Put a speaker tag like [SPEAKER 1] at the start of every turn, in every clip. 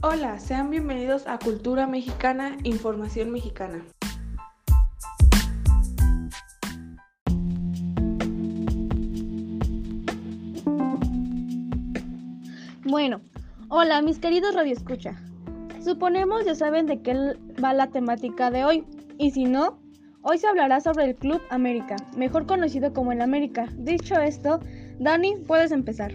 [SPEAKER 1] Hola, sean bienvenidos a Cultura Mexicana, Información Mexicana.
[SPEAKER 2] Bueno, hola mis queridos radioescucha. Suponemos ya saben de qué va la temática de hoy, y si no, hoy se hablará sobre el Club América, mejor conocido como el América. Dicho esto, Dani, puedes empezar.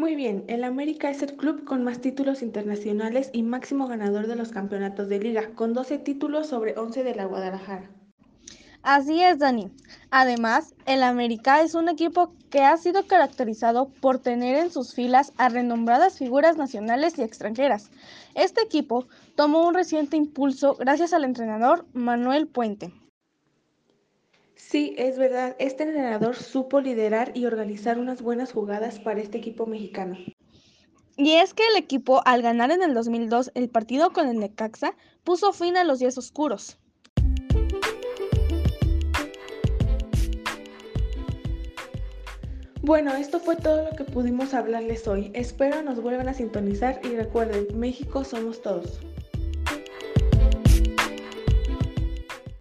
[SPEAKER 1] Muy bien, el América es el club con más títulos internacionales y máximo ganador de los campeonatos de liga, con 12 títulos sobre 11 de la Guadalajara.
[SPEAKER 2] Así es, Dani. Además, el América es un equipo que ha sido caracterizado por tener en sus filas a renombradas figuras nacionales y extranjeras. Este equipo tomó un reciente impulso gracias al entrenador Manuel Puente.
[SPEAKER 1] Sí, es verdad, este entrenador supo liderar y organizar unas buenas jugadas para este equipo mexicano.
[SPEAKER 2] Y es que el equipo, al ganar en el 2002 el partido con el Necaxa, puso fin a los días oscuros.
[SPEAKER 1] Bueno, esto fue todo lo que pudimos hablarles hoy. Espero nos vuelvan a sintonizar y recuerden, México somos todos.